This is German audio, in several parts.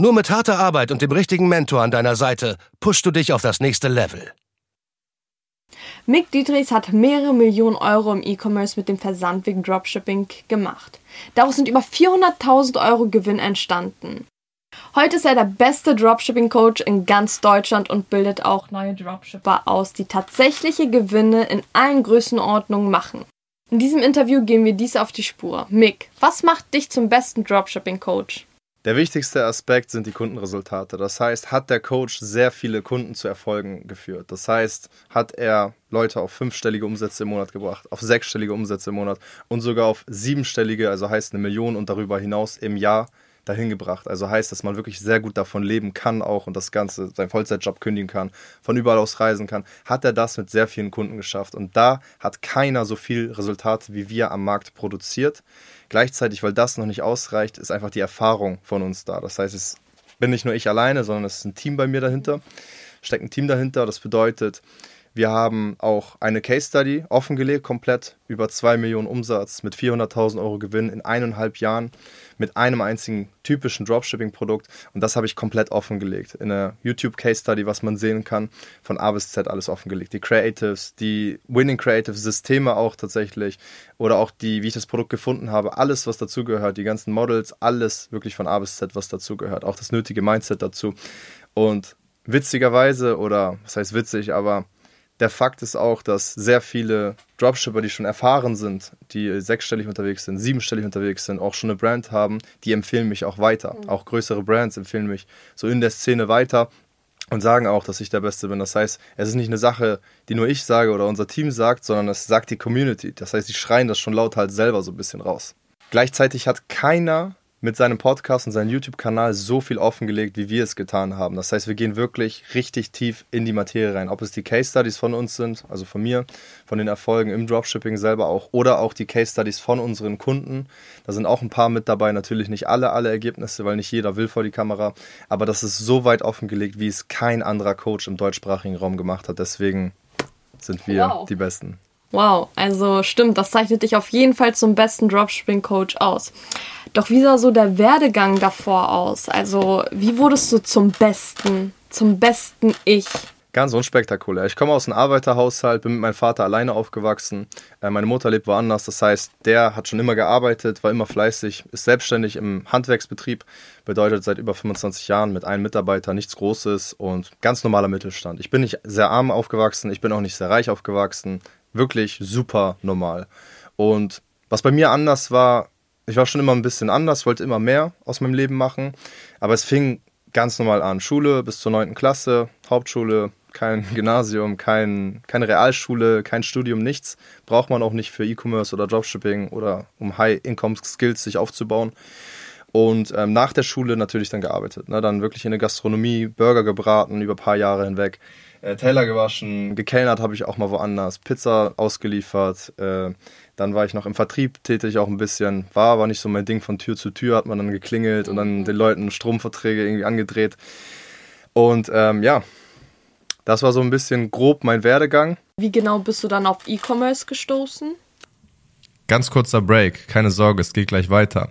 Nur mit harter Arbeit und dem richtigen Mentor an deiner Seite pushst du dich auf das nächste Level. Mick Dietrichs hat mehrere Millionen Euro im E-Commerce mit dem Versandweg Dropshipping gemacht. Daraus sind über 400.000 Euro Gewinn entstanden. Heute ist er der beste Dropshipping-Coach in ganz Deutschland und bildet auch neue Dropshipper aus, die tatsächliche Gewinne in allen Größenordnungen machen. In diesem Interview gehen wir dies auf die Spur. Mick, was macht dich zum besten Dropshipping-Coach? Der wichtigste Aspekt sind die Kundenresultate. Das heißt, hat der Coach sehr viele Kunden zu Erfolgen geführt. Das heißt, hat er Leute auf fünfstellige Umsätze im Monat gebracht, auf sechsstellige Umsätze im Monat und sogar auf siebenstellige, also heißt eine Million und darüber hinaus im Jahr dahin gebracht. Also heißt, dass man wirklich sehr gut davon leben kann auch und das Ganze, seinen Vollzeitjob kündigen kann, von überall aus reisen kann, hat er das mit sehr vielen Kunden geschafft. Und da hat keiner so viel Resultate wie wir am Markt produziert. Gleichzeitig, weil das noch nicht ausreicht, ist einfach die Erfahrung von uns da. Das heißt, es bin nicht nur ich alleine, sondern es ist ein Team bei mir dahinter, steckt ein Team dahinter. Das bedeutet, wir haben auch eine Case Study offengelegt, komplett über 2 Millionen Umsatz mit 400.000 Euro Gewinn in eineinhalb Jahren mit einem einzigen typischen Dropshipping-Produkt. Und das habe ich komplett offengelegt. In einer YouTube-Case Study, was man sehen kann, von A bis Z alles offengelegt. Die Creatives, die Winning Creative-Systeme auch tatsächlich oder auch die, wie ich das Produkt gefunden habe, alles, was dazugehört, die ganzen Models, alles wirklich von A bis Z, was dazugehört. Auch das nötige Mindset dazu. Und witzigerweise, oder was heißt witzig, aber der Fakt ist auch, dass sehr viele Dropshipper, die schon erfahren sind, die sechsstellig unterwegs sind, siebenstellig unterwegs sind, auch schon eine Brand haben, die empfehlen mich auch weiter. Mhm. Auch größere Brands empfehlen mich so in der Szene weiter und sagen auch, dass ich der Beste bin. Das heißt, es ist nicht eine Sache, die nur ich sage oder unser Team sagt, sondern es sagt die Community. Das heißt, die schreien das schon laut halt selber so ein bisschen raus. Gleichzeitig hat keiner mit seinem Podcast und seinem YouTube-Kanal so viel offengelegt, wie wir es getan haben. Das heißt, wir gehen wirklich richtig tief in die Materie rein. Ob es die Case Studies von uns sind, also von mir, von den Erfolgen im Dropshipping selber auch, oder auch die Case Studies von unseren Kunden. Da sind auch ein paar mit dabei, natürlich nicht alle, alle Ergebnisse, weil nicht jeder will vor die Kamera. Aber das ist so weit offengelegt, wie es kein anderer Coach im deutschsprachigen Raum gemacht hat. Deswegen sind wir wow. die Besten. Wow, also stimmt, das zeichnet dich auf jeden Fall zum besten Dropshipping-Coach aus. Doch wie sah so der Werdegang davor aus? Also, wie wurdest du zum Besten, zum besten Ich? Ganz unspektakulär. Ich komme aus einem Arbeiterhaushalt, bin mit meinem Vater alleine aufgewachsen. Äh, meine Mutter lebt woanders, das heißt, der hat schon immer gearbeitet, war immer fleißig, ist selbstständig im Handwerksbetrieb, bedeutet seit über 25 Jahren mit einem Mitarbeiter nichts Großes und ganz normaler Mittelstand. Ich bin nicht sehr arm aufgewachsen, ich bin auch nicht sehr reich aufgewachsen, wirklich super normal. Und was bei mir anders war, ich war schon immer ein bisschen anders, wollte immer mehr aus meinem Leben machen, aber es fing ganz normal an. Schule bis zur 9. Klasse, Hauptschule, kein Gymnasium, kein, keine Realschule, kein Studium, nichts. Braucht man auch nicht für E-Commerce oder Dropshipping oder um High-Income-Skills sich aufzubauen. Und ähm, nach der Schule natürlich dann gearbeitet. Ne? Dann wirklich in der Gastronomie, Burger gebraten über ein paar Jahre hinweg äh, Teller gewaschen, gekellnert habe ich auch mal woanders, Pizza ausgeliefert. Äh, dann war ich noch im Vertrieb tätig auch ein bisschen, war aber nicht so mein Ding von Tür zu Tür, hat man dann geklingelt und dann den Leuten Stromverträge irgendwie angedreht. Und ähm, ja, das war so ein bisschen grob mein Werdegang. Wie genau bist du dann auf E-Commerce gestoßen? Ganz kurzer Break, keine Sorge, es geht gleich weiter.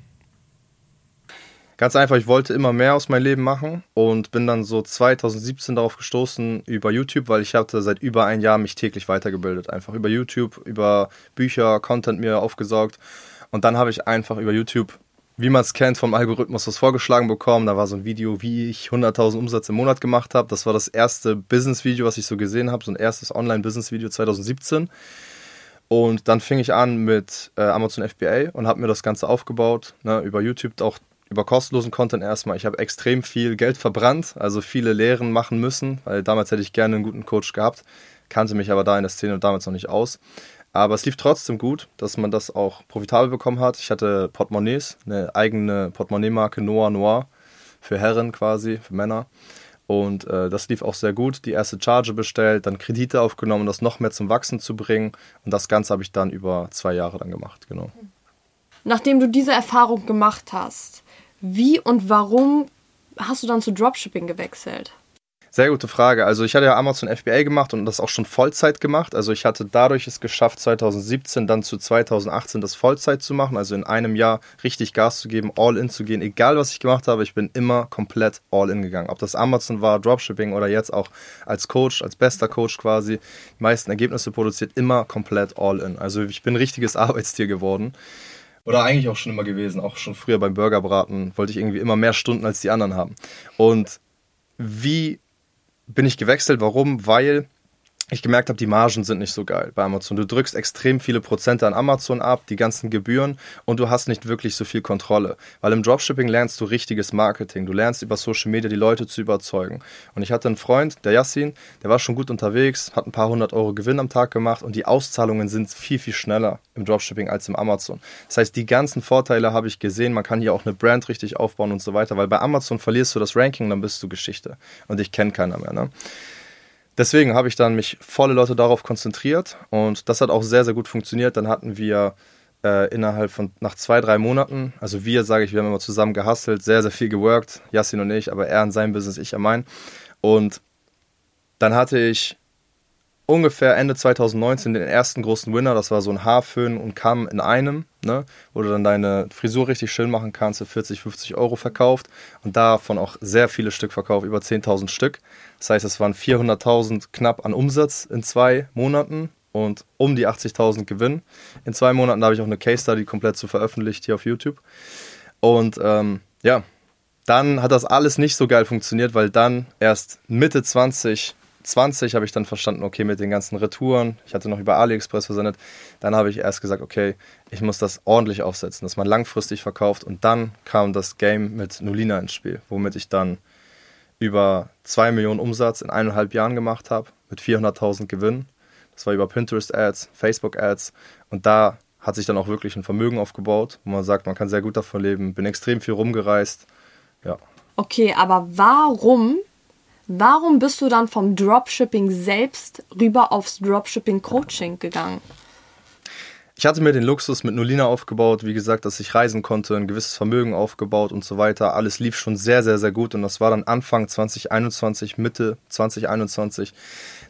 Ganz einfach, ich wollte immer mehr aus meinem Leben machen und bin dann so 2017 darauf gestoßen über YouTube, weil ich hatte seit über ein Jahr mich täglich weitergebildet. Einfach über YouTube, über Bücher, Content mir aufgesaugt. Und dann habe ich einfach über YouTube wie man es kennt, vom Algorithmus was vorgeschlagen bekommen. Da war so ein Video, wie ich 100.000 Umsatz im Monat gemacht habe. Das war das erste Business-Video, was ich so gesehen habe, so ein erstes Online-Business-Video 2017. Und dann fing ich an mit äh, Amazon FBA und habe mir das Ganze aufgebaut, ne, über YouTube auch über kostenlosen Content erstmal. Ich habe extrem viel Geld verbrannt, also viele Lehren machen müssen, weil damals hätte ich gerne einen guten Coach gehabt, kannte mich aber da in der Szene damals noch nicht aus. Aber es lief trotzdem gut, dass man das auch profitabel bekommen hat. Ich hatte Portemonnaies, eine eigene Portemonnaie-Marke Noir Noir für Herren quasi, für Männer. Und äh, das lief auch sehr gut. Die erste Charge bestellt, dann Kredite aufgenommen, um das noch mehr zum Wachsen zu bringen. Und das Ganze habe ich dann über zwei Jahre dann gemacht, genau. Nachdem du diese Erfahrung gemacht hast, wie und warum hast du dann zu Dropshipping gewechselt? Sehr gute Frage. Also ich hatte ja Amazon FBA gemacht und das auch schon Vollzeit gemacht. Also ich hatte dadurch es geschafft, 2017 dann zu 2018 das Vollzeit zu machen. Also in einem Jahr richtig Gas zu geben, all in zu gehen. Egal was ich gemacht habe, ich bin immer komplett all in gegangen. Ob das Amazon war, Dropshipping oder jetzt auch als Coach, als bester Coach quasi, die meisten Ergebnisse produziert, immer komplett all in. Also ich bin ein richtiges Arbeitstier geworden. Oder eigentlich auch schon immer gewesen. Auch schon früher beim Burgerbraten wollte ich irgendwie immer mehr Stunden als die anderen haben. Und wie bin ich gewechselt. Warum? Weil ich gemerkt habe, die Margen sind nicht so geil bei Amazon. Du drückst extrem viele Prozente an Amazon ab, die ganzen Gebühren und du hast nicht wirklich so viel Kontrolle. Weil im Dropshipping lernst du richtiges Marketing. Du lernst über Social Media die Leute zu überzeugen. Und ich hatte einen Freund, der Yassin, der war schon gut unterwegs, hat ein paar hundert Euro Gewinn am Tag gemacht und die Auszahlungen sind viel, viel schneller im Dropshipping als im Amazon. Das heißt, die ganzen Vorteile habe ich gesehen. Man kann hier auch eine Brand richtig aufbauen und so weiter, weil bei Amazon verlierst du das Ranking, dann bist du Geschichte. Und ich kenne keiner mehr. Ne? Deswegen habe ich dann mich volle Leute darauf konzentriert und das hat auch sehr, sehr gut funktioniert. Dann hatten wir äh, innerhalb von nach zwei, drei Monaten, also wir, sage ich, wir haben immer zusammen gehustelt, sehr, sehr viel geworkt, Yassin und ich, aber er in seinem Business, ich an mein. Und dann hatte ich ungefähr Ende 2019 den ersten großen Winner. Das war so ein Haarföhn und Kamm in einem, ne? wo du dann deine Frisur richtig schön machen kannst, für 40, 50 Euro verkauft und davon auch sehr viele Stück verkauft, über 10.000 Stück. Das heißt, es waren 400.000 knapp an Umsatz in zwei Monaten und um die 80.000 Gewinn. In zwei Monaten habe ich auch eine Case Study komplett zu veröffentlicht hier auf YouTube. Und ähm, ja, dann hat das alles nicht so geil funktioniert, weil dann erst Mitte 20 20 habe ich dann verstanden, okay, mit den ganzen Retouren, ich hatte noch über AliExpress versendet, dann habe ich erst gesagt, okay, ich muss das ordentlich aufsetzen, dass man langfristig verkauft und dann kam das Game mit Nulina ins Spiel, womit ich dann über 2 Millionen Umsatz in eineinhalb Jahren gemacht habe, mit 400.000 Gewinn. Das war über Pinterest Ads, Facebook Ads und da hat sich dann auch wirklich ein Vermögen aufgebaut, wo man sagt, man kann sehr gut davon leben, bin extrem viel rumgereist, ja. Okay, aber warum Warum bist du dann vom Dropshipping selbst rüber aufs Dropshipping Coaching gegangen? Ich hatte mir den Luxus mit Nolina aufgebaut, wie gesagt, dass ich reisen konnte, ein gewisses Vermögen aufgebaut und so weiter. Alles lief schon sehr, sehr, sehr gut und das war dann Anfang 2021, Mitte 2021,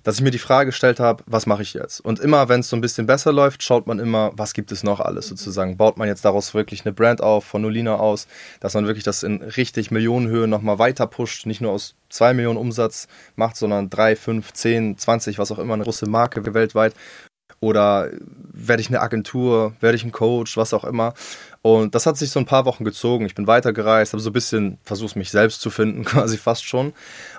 dass ich mir die Frage gestellt habe, was mache ich jetzt? Und immer, wenn es so ein bisschen besser läuft, schaut man immer, was gibt es noch alles sozusagen. Baut man jetzt daraus wirklich eine Brand auf, von Nolina aus, dass man wirklich das in richtig Millionenhöhe nochmal weiter pusht, nicht nur aus 2 Millionen Umsatz macht, sondern 3, 5, 10, 20, was auch immer, eine große Marke weltweit oder werde ich eine Agentur, werde ich ein Coach, was auch immer. Und das hat sich so ein paar Wochen gezogen. Ich bin weitergereist, habe so ein bisschen versucht, mich selbst zu finden, quasi fast schon.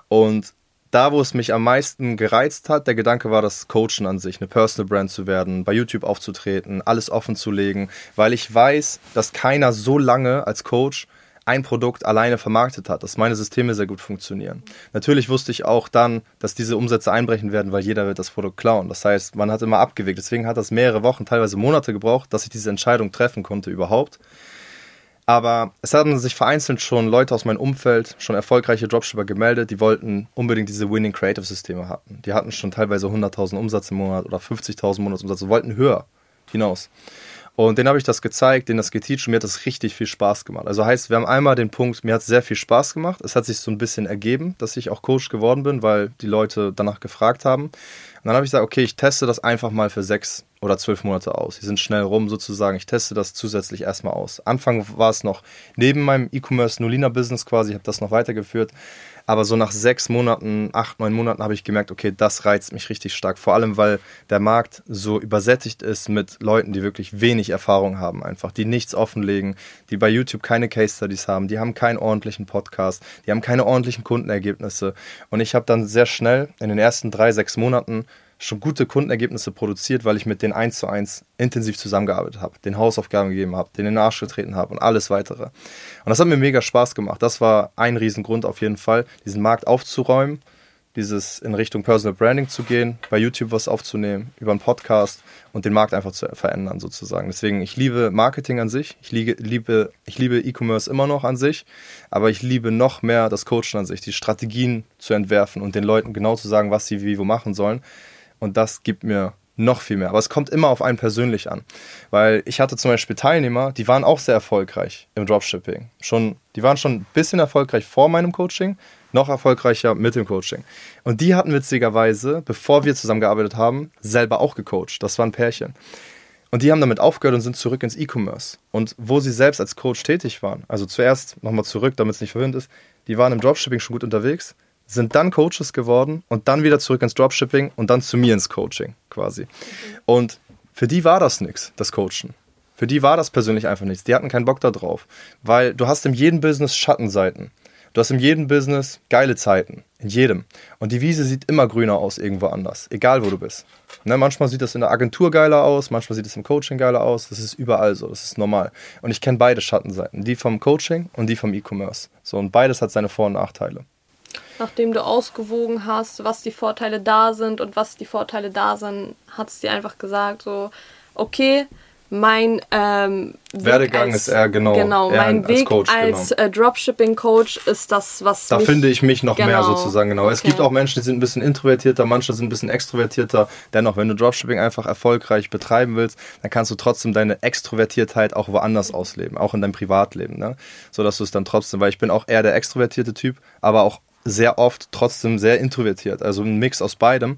Und da, wo es mich am meisten gereizt hat, der Gedanke war das Coachen an sich, eine Personal Brand zu werden, bei YouTube aufzutreten, alles offen zu legen, weil ich weiß, dass keiner so lange als Coach ein Produkt alleine vermarktet hat, dass meine Systeme sehr gut funktionieren. Natürlich wusste ich auch dann, dass diese Umsätze einbrechen werden, weil jeder wird das Produkt klauen. Das heißt, man hat immer abgewegt. Deswegen hat das mehrere Wochen, teilweise Monate gebraucht, dass ich diese Entscheidung treffen konnte überhaupt. Aber es haben sich vereinzelt schon Leute aus meinem Umfeld, schon erfolgreiche Dropshipper gemeldet, die wollten unbedingt diese Winning Creative Systeme hatten. Die hatten schon teilweise 100.000 Umsatz im Monat oder 50.000 Monatsumsatz und wollten höher hinaus. Und denen habe ich das gezeigt, denen das geteacht und mir hat das richtig viel Spaß gemacht. Also heißt, wir haben einmal den Punkt, mir hat es sehr viel Spaß gemacht. Es hat sich so ein bisschen ergeben, dass ich auch Coach geworden bin, weil die Leute danach gefragt haben. Und dann habe ich gesagt, okay, ich teste das einfach mal für sechs oder zwölf Monate aus. Die sind schnell rum sozusagen. Ich teste das zusätzlich erstmal aus. Anfang war es noch neben meinem E-Commerce Nolina Business quasi, ich habe das noch weitergeführt. Aber so nach sechs Monaten, acht, neun Monaten habe ich gemerkt, okay, das reizt mich richtig stark. Vor allem, weil der Markt so übersättigt ist mit Leuten, die wirklich wenig Erfahrung haben, einfach, die nichts offenlegen, die bei YouTube keine Case Studies haben, die haben keinen ordentlichen Podcast, die haben keine ordentlichen Kundenergebnisse. Und ich habe dann sehr schnell in den ersten drei, sechs Monaten schon gute Kundenergebnisse produziert, weil ich mit denen eins zu eins intensiv zusammengearbeitet habe, den Hausaufgaben gegeben habe, den in den Arsch getreten habe und alles weitere. Und das hat mir mega Spaß gemacht. Das war ein Riesengrund auf jeden Fall, diesen Markt aufzuräumen, dieses in Richtung Personal Branding zu gehen, bei YouTube was aufzunehmen, über einen Podcast und den Markt einfach zu verändern sozusagen. Deswegen, ich liebe Marketing an sich, ich liebe, ich liebe E-Commerce immer noch an sich, aber ich liebe noch mehr das Coachen an sich, die Strategien zu entwerfen und den Leuten genau zu sagen, was sie wie wo machen sollen und das gibt mir noch viel mehr. Aber es kommt immer auf einen persönlich an. Weil ich hatte zum Beispiel Teilnehmer, die waren auch sehr erfolgreich im Dropshipping. Schon, die waren schon ein bisschen erfolgreich vor meinem Coaching, noch erfolgreicher mit dem Coaching. Und die hatten witzigerweise, bevor wir zusammengearbeitet haben, selber auch gecoacht. Das waren Pärchen. Und die haben damit aufgehört und sind zurück ins E-Commerce. Und wo sie selbst als Coach tätig waren, also zuerst nochmal zurück, damit es nicht verwirrend ist, die waren im Dropshipping schon gut unterwegs, sind dann Coaches geworden und dann wieder zurück ins Dropshipping und dann zu mir ins Coaching quasi. Und für die war das nichts, das Coachen. Für die war das persönlich einfach nichts. Die hatten keinen Bock da drauf. Weil du hast in jedem Business Schattenseiten. Du hast in jedem Business geile Zeiten. In jedem. Und die Wiese sieht immer grüner aus irgendwo anders. Egal wo du bist. Ne, manchmal sieht das in der Agentur geiler aus, manchmal sieht es im Coaching geiler aus. Das ist überall so. Das ist normal. Und ich kenne beide Schattenseiten. Die vom Coaching und die vom E-Commerce. So, und beides hat seine Vor- und Nachteile nachdem du ausgewogen hast, was die Vorteile da sind und was die Vorteile da sind, hat es dir einfach gesagt, so, okay, mein ähm, Werdegang als, ist eher genau, genau eher mein Weg als, Coach, als genau. äh, Dropshipping-Coach ist das, was da finde ich mich noch genau. mehr sozusagen genau. Okay. Es gibt auch Menschen, die sind ein bisschen introvertierter, manche sind ein bisschen extrovertierter. Dennoch, wenn du Dropshipping einfach erfolgreich betreiben willst, dann kannst du trotzdem deine Extrovertiertheit auch woanders ausleben, auch in deinem Privatleben, ne? so dass du es dann trotzdem, weil ich bin auch eher der extrovertierte Typ, aber auch sehr oft trotzdem sehr introvertiert. Also ein Mix aus beidem.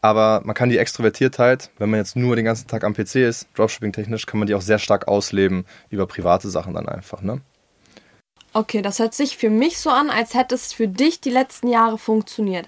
Aber man kann die Extrovertiertheit, wenn man jetzt nur den ganzen Tag am PC ist, Dropshipping-technisch, kann man die auch sehr stark ausleben über private Sachen dann einfach, ne? Okay, das hört sich für mich so an, als hätte es für dich die letzten Jahre funktioniert.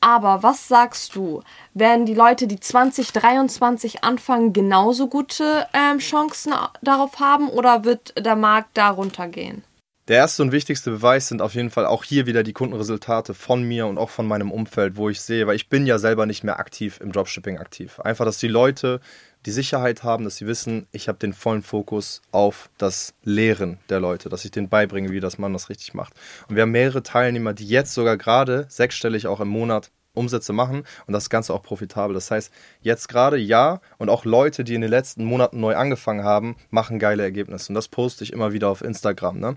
Aber was sagst du? Werden die Leute, die 2023 anfangen, genauso gute ähm, Chancen darauf haben oder wird der Markt darunter gehen? Der erste und wichtigste Beweis sind auf jeden Fall auch hier wieder die Kundenresultate von mir und auch von meinem Umfeld, wo ich sehe, weil ich bin ja selber nicht mehr aktiv im Dropshipping aktiv. Einfach, dass die Leute die Sicherheit haben, dass sie wissen, ich habe den vollen Fokus auf das Lehren der Leute, dass ich denen beibringe, wie das man das richtig macht. Und wir haben mehrere Teilnehmer, die jetzt sogar gerade sechsstellig auch im Monat Umsätze machen und das Ganze auch profitabel. Das heißt, jetzt gerade ja und auch Leute, die in den letzten Monaten neu angefangen haben, machen geile Ergebnisse und das poste ich immer wieder auf Instagram. Ne?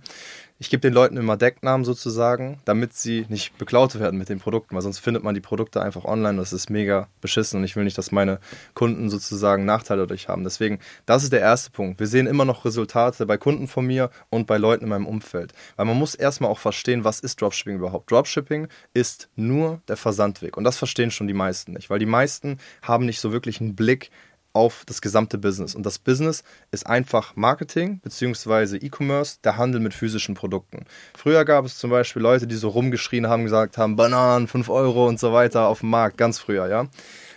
Ich gebe den Leuten immer Decknamen sozusagen, damit sie nicht beklaut werden mit den Produkten, weil sonst findet man die Produkte einfach online und das ist mega beschissen und ich will nicht, dass meine Kunden sozusagen Nachteile dadurch haben. Deswegen, das ist der erste Punkt. Wir sehen immer noch Resultate bei Kunden von mir und bei Leuten in meinem Umfeld. Weil man muss erstmal auch verstehen, was ist Dropshipping überhaupt. Dropshipping ist nur der Versandweg und das verstehen schon die meisten nicht, weil die meisten haben nicht so wirklich einen Blick auf das gesamte Business. Und das Business ist einfach Marketing bzw. E-Commerce, der Handel mit physischen Produkten. Früher gab es zum Beispiel Leute, die so rumgeschrien haben, gesagt haben, Bananen, 5 Euro und so weiter auf dem Markt, ganz früher, ja.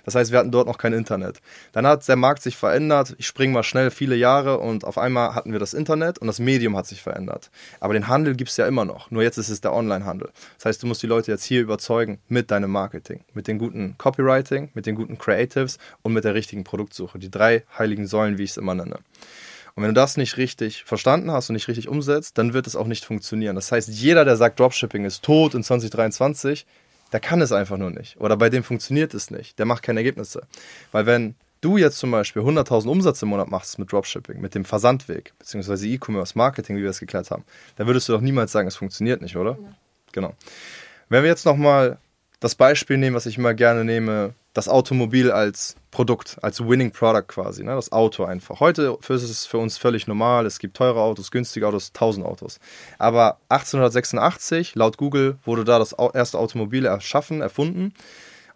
Das heißt, wir hatten dort noch kein Internet. Dann hat der Markt sich verändert. Ich springe mal schnell viele Jahre und auf einmal hatten wir das Internet und das Medium hat sich verändert. Aber den Handel gibt es ja immer noch. Nur jetzt ist es der Online-Handel. Das heißt, du musst die Leute jetzt hier überzeugen mit deinem Marketing, mit den guten Copywriting, mit den guten Creatives und mit der richtigen Produktsuche. Die drei heiligen Säulen, wie ich es immer nenne. Und wenn du das nicht richtig verstanden hast und nicht richtig umsetzt, dann wird es auch nicht funktionieren. Das heißt, jeder, der sagt, Dropshipping ist tot in 2023, der kann es einfach nur nicht. Oder bei dem funktioniert es nicht. Der macht keine Ergebnisse. Weil wenn du jetzt zum Beispiel 100.000 Umsatz im Monat machst mit Dropshipping, mit dem Versandweg, beziehungsweise E-Commerce, Marketing, wie wir es geklärt haben, dann würdest du doch niemals sagen, es funktioniert nicht, oder? Ja. Genau. Wenn wir jetzt nochmal das Beispiel nehmen, was ich immer gerne nehme, das Automobil als Produkt, als Winning Product quasi, ne? das Auto einfach. Heute ist es für uns völlig normal, es gibt teure Autos, günstige Autos, tausend Autos. Aber 1886, laut Google, wurde da das erste Automobil erschaffen, erfunden.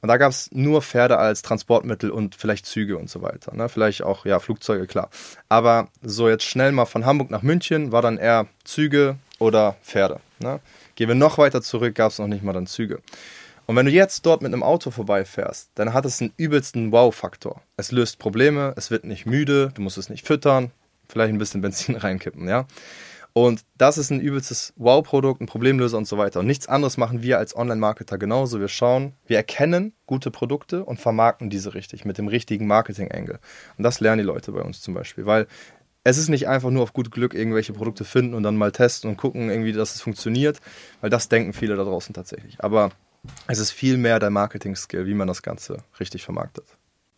Und da gab es nur Pferde als Transportmittel und vielleicht Züge und so weiter. Ne? Vielleicht auch, ja, Flugzeuge, klar. Aber so jetzt schnell mal von Hamburg nach München war dann eher Züge oder Pferde. Ne? Gehen wir noch weiter zurück, gab es noch nicht mal dann Züge. Und wenn du jetzt dort mit einem Auto vorbeifährst, dann hat es einen übelsten Wow-Faktor. Es löst Probleme, es wird nicht müde, du musst es nicht füttern, vielleicht ein bisschen Benzin reinkippen, ja. Und das ist ein übelstes Wow-Produkt, ein Problemlöser und so weiter. Und nichts anderes machen wir als Online-Marketer genauso. Wir schauen, wir erkennen gute Produkte und vermarkten diese richtig mit dem richtigen Marketing-Angle. Und das lernen die Leute bei uns zum Beispiel, weil es ist nicht einfach nur auf gut Glück irgendwelche Produkte finden und dann mal testen und gucken, irgendwie, dass es funktioniert, weil das denken viele da draußen tatsächlich. Aber es ist viel mehr der Marketing-Skill, wie man das Ganze richtig vermarktet.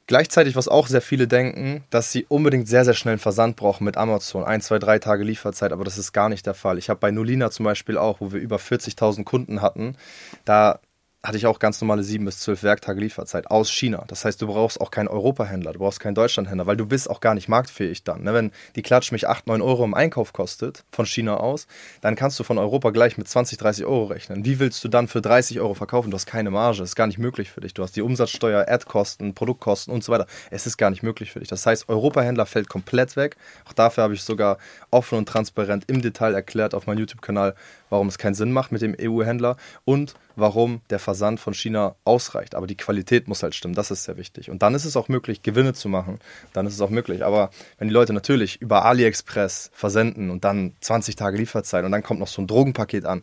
Gleichzeitig, was auch sehr viele denken, dass sie unbedingt sehr, sehr schnell einen Versand brauchen mit Amazon. Ein, zwei, drei Tage Lieferzeit, aber das ist gar nicht der Fall. Ich habe bei Nolina zum Beispiel auch, wo wir über 40.000 Kunden hatten, da hatte ich auch ganz normale sieben bis zwölf Werktage Lieferzeit aus China. Das heißt, du brauchst auch keinen Europahändler, du brauchst keinen Deutschlandhändler, weil du bist auch gar nicht marktfähig dann. Ne? Wenn die Klatsch mich 8, 9 Euro im Einkauf kostet von China aus, dann kannst du von Europa gleich mit 20, 30 Euro rechnen. Wie willst du dann für 30 Euro verkaufen? Du hast keine Marge, das ist gar nicht möglich für dich. Du hast die Umsatzsteuer, Ad-Kosten, Produktkosten und so weiter. Es ist gar nicht möglich für dich. Das heißt, Europahändler fällt komplett weg. Auch dafür habe ich sogar offen und transparent im Detail erklärt auf meinem YouTube-Kanal, warum es keinen Sinn macht mit dem EU-Händler und warum der Versand von China ausreicht. Aber die Qualität muss halt stimmen, das ist sehr wichtig. Und dann ist es auch möglich, Gewinne zu machen. Dann ist es auch möglich. Aber wenn die Leute natürlich über AliExpress versenden und dann 20 Tage Lieferzeit und dann kommt noch so ein Drogenpaket an,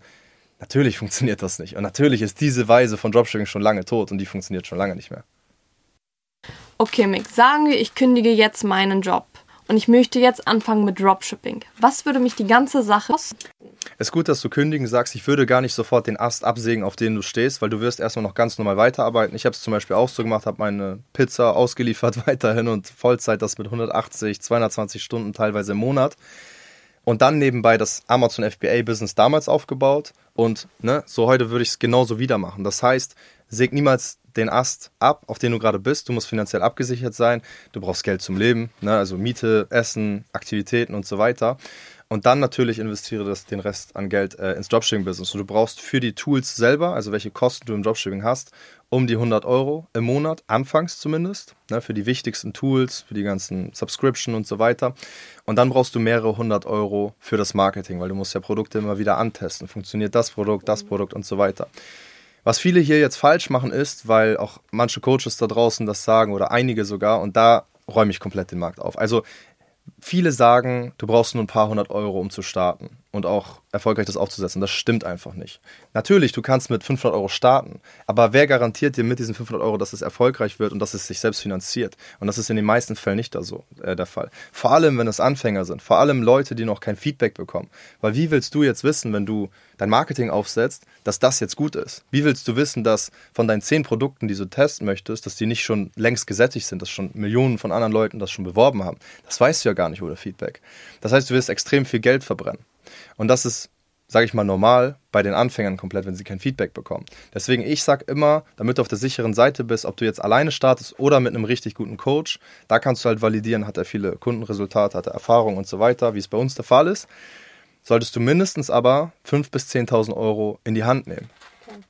natürlich funktioniert das nicht. Und natürlich ist diese Weise von Dropshipping schon lange tot und die funktioniert schon lange nicht mehr. Okay, Mick, sagen wir, ich kündige jetzt meinen Job und ich möchte jetzt anfangen mit Dropshipping. Was würde mich die ganze Sache kosten? Es ist gut, dass du kündigen sagst, ich würde gar nicht sofort den Ast absägen, auf den du stehst, weil du wirst erstmal noch ganz normal weiterarbeiten. Ich habe es zum Beispiel auch so gemacht, habe meine Pizza ausgeliefert weiterhin und Vollzeit das mit 180, 220 Stunden teilweise im Monat. Und dann nebenbei das Amazon FBA-Business damals aufgebaut. Und ne, so heute würde ich es genauso wieder machen. Das heißt, säg niemals den Ast ab, auf den du gerade bist. Du musst finanziell abgesichert sein. Du brauchst Geld zum Leben, ne? also Miete, Essen, Aktivitäten und so weiter. Und dann natürlich investiere das, den Rest an Geld äh, ins Dropshipping-Business. Und du brauchst für die Tools selber, also welche Kosten du im Dropshipping hast, um die 100 Euro im Monat, anfangs zumindest, ne, für die wichtigsten Tools, für die ganzen Subscription und so weiter. Und dann brauchst du mehrere hundert Euro für das Marketing, weil du musst ja Produkte immer wieder antesten. Funktioniert das Produkt, das Produkt und so weiter. Was viele hier jetzt falsch machen ist, weil auch manche Coaches da draußen das sagen oder einige sogar und da räume ich komplett den Markt auf. Also viele sagen, du brauchst nur ein paar hundert Euro, um zu starten und auch erfolgreich das aufzusetzen. Das stimmt einfach nicht. Natürlich, du kannst mit 500 Euro starten, aber wer garantiert dir mit diesen 500 Euro, dass es erfolgreich wird und dass es sich selbst finanziert? Und das ist in den meisten Fällen nicht da so, äh, der Fall. Vor allem, wenn es Anfänger sind, vor allem Leute, die noch kein Feedback bekommen. Weil wie willst du jetzt wissen, wenn du dein Marketing aufsetzt, dass das jetzt gut ist? Wie willst du wissen, dass von deinen zehn Produkten, die du testen möchtest, dass die nicht schon längst gesättigt sind, dass schon Millionen von anderen Leuten das schon beworben haben? Das weißt du ja gar nicht ohne Feedback. Das heißt, du wirst extrem viel Geld verbrennen. Und das ist, sage ich mal, normal bei den Anfängern komplett, wenn sie kein Feedback bekommen. Deswegen, ich sage immer, damit du auf der sicheren Seite bist, ob du jetzt alleine startest oder mit einem richtig guten Coach, da kannst du halt validieren, hat er viele Kundenresultate, hat er Erfahrung und so weiter, wie es bei uns der Fall ist. Solltest du mindestens aber 5.000 bis 10.000 Euro in die Hand nehmen.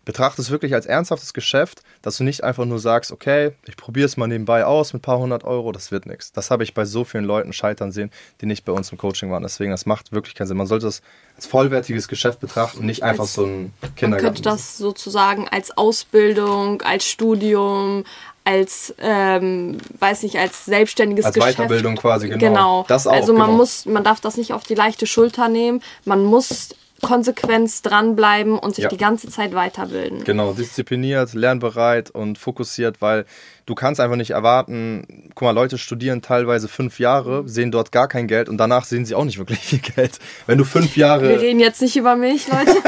Betrachte es wirklich als ernsthaftes Geschäft, dass du nicht einfach nur sagst, okay, ich probiere es mal nebenbei aus mit ein paar hundert Euro, das wird nichts. Das habe ich bei so vielen Leuten scheitern sehen, die nicht bei uns im Coaching waren. Deswegen, das macht wirklich keinen Sinn. Man sollte es als vollwertiges Geschäft betrachten und nicht einfach als, so ein Kindergarten. Man könnte das sozusagen als Ausbildung, als Studium, als, ähm, weiß nicht, als selbstständiges als Geschäft. Weiterbildung quasi, genau. genau. Das auch, also man genau. muss, man darf das nicht auf die leichte Schulter nehmen. Man muss Konsequenz dranbleiben und sich ja. die ganze Zeit weiterbilden. Genau, diszipliniert, lernbereit und fokussiert, weil du kannst einfach nicht erwarten, guck mal, Leute studieren teilweise fünf Jahre, sehen dort gar kein Geld und danach sehen sie auch nicht wirklich viel Geld. Wenn du fünf Jahre... Wir reden jetzt nicht über mich, Leute.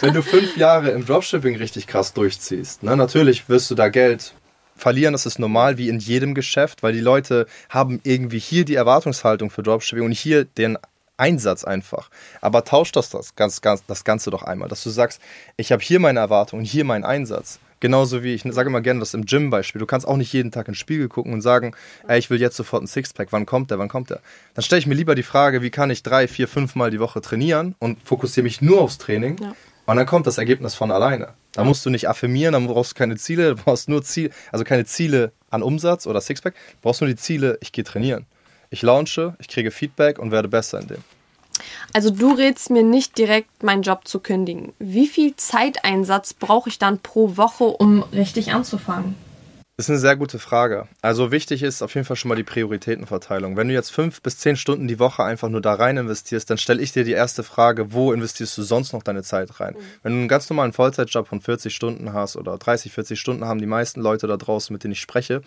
Wenn du fünf Jahre im Dropshipping richtig krass durchziehst, ne, natürlich wirst du da Geld verlieren, das ist normal wie in jedem Geschäft, weil die Leute haben irgendwie hier die Erwartungshaltung für Dropshipping und hier den Einsatz einfach. Aber tausch das, das, ganz, ganz, das Ganze doch einmal, dass du sagst, ich habe hier meine Erwartung und hier meinen Einsatz. Genauso wie ich sage immer gerne das im Gym-Beispiel. Du kannst auch nicht jeden Tag ins Spiegel gucken und sagen, ey, ich will jetzt sofort ein Sixpack. Wann kommt der? Wann kommt der? Dann stelle ich mir lieber die Frage, wie kann ich drei, vier, fünf Mal die Woche trainieren und fokussiere mich nur aufs Training. Ja. Und dann kommt das Ergebnis von alleine. Da musst du nicht affirmieren, dann brauchst du keine Ziele, du brauchst nur Ziele, also keine Ziele an Umsatz oder Sixpack, du brauchst nur die Ziele, ich gehe trainieren. Ich launche, ich kriege Feedback und werde besser in dem. Also du rätst mir nicht direkt, meinen Job zu kündigen. Wie viel Zeiteinsatz brauche ich dann pro Woche, um richtig anzufangen? Das ist eine sehr gute Frage. Also wichtig ist auf jeden Fall schon mal die Prioritätenverteilung. Wenn du jetzt fünf bis zehn Stunden die Woche einfach nur da rein investierst, dann stelle ich dir die erste Frage, wo investierst du sonst noch deine Zeit rein? Mhm. Wenn du einen ganz normalen Vollzeitjob von 40 Stunden hast oder 30, 40 Stunden haben die meisten Leute da draußen, mit denen ich spreche,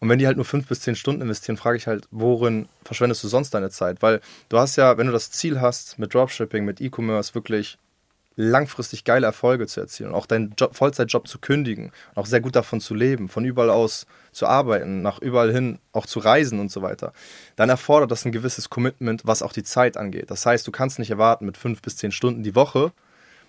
und wenn die halt nur fünf bis zehn Stunden investieren, frage ich halt, worin verschwendest du sonst deine Zeit? Weil du hast ja, wenn du das Ziel hast, mit Dropshipping, mit E-Commerce wirklich langfristig geile Erfolge zu erzielen und auch deinen Job, Vollzeitjob zu kündigen und auch sehr gut davon zu leben, von überall aus zu arbeiten, nach überall hin auch zu reisen und so weiter, dann erfordert das ein gewisses Commitment, was auch die Zeit angeht. Das heißt, du kannst nicht erwarten, mit fünf bis zehn Stunden die Woche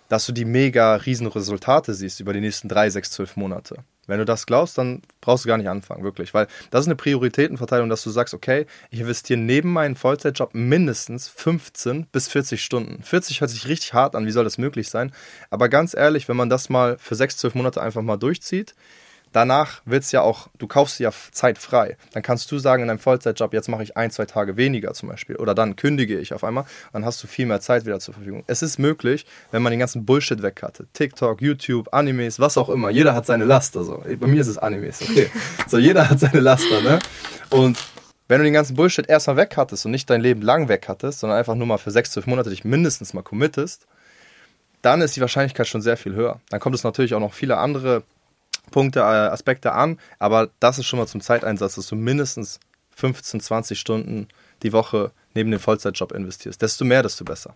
dass du die mega riesen Resultate siehst über die nächsten drei, sechs, zwölf Monate. Wenn du das glaubst, dann brauchst du gar nicht anfangen, wirklich. Weil das ist eine Prioritätenverteilung, dass du sagst, okay, ich investiere neben meinem Vollzeitjob mindestens 15 bis 40 Stunden. 40 hört sich richtig hart an, wie soll das möglich sein? Aber ganz ehrlich, wenn man das mal für sechs, zwölf Monate einfach mal durchzieht, danach es ja auch, du kaufst ja Zeit frei. Dann kannst du sagen in deinem Vollzeitjob, jetzt mache ich ein, zwei Tage weniger zum Beispiel. Oder dann kündige ich auf einmal. Dann hast du viel mehr Zeit wieder zur Verfügung. Es ist möglich, wenn man den ganzen Bullshit weg hatte. TikTok, YouTube, Animes, was auch immer. Jeder hat seine Laster. So. Bei mir ist es Animes, okay. So, jeder hat seine Laster, ne? Und wenn du den ganzen Bullshit erstmal weg hattest und nicht dein Leben lang weg hattest, sondern einfach nur mal für sechs, zwölf Monate dich mindestens mal committest, dann ist die Wahrscheinlichkeit schon sehr viel höher. Dann kommt es natürlich auch noch viele andere Punkte, äh, Aspekte an, aber das ist schon mal zum Zeiteinsatz, dass du mindestens 15, 20 Stunden die Woche neben dem Vollzeitjob investierst. Desto mehr, desto besser.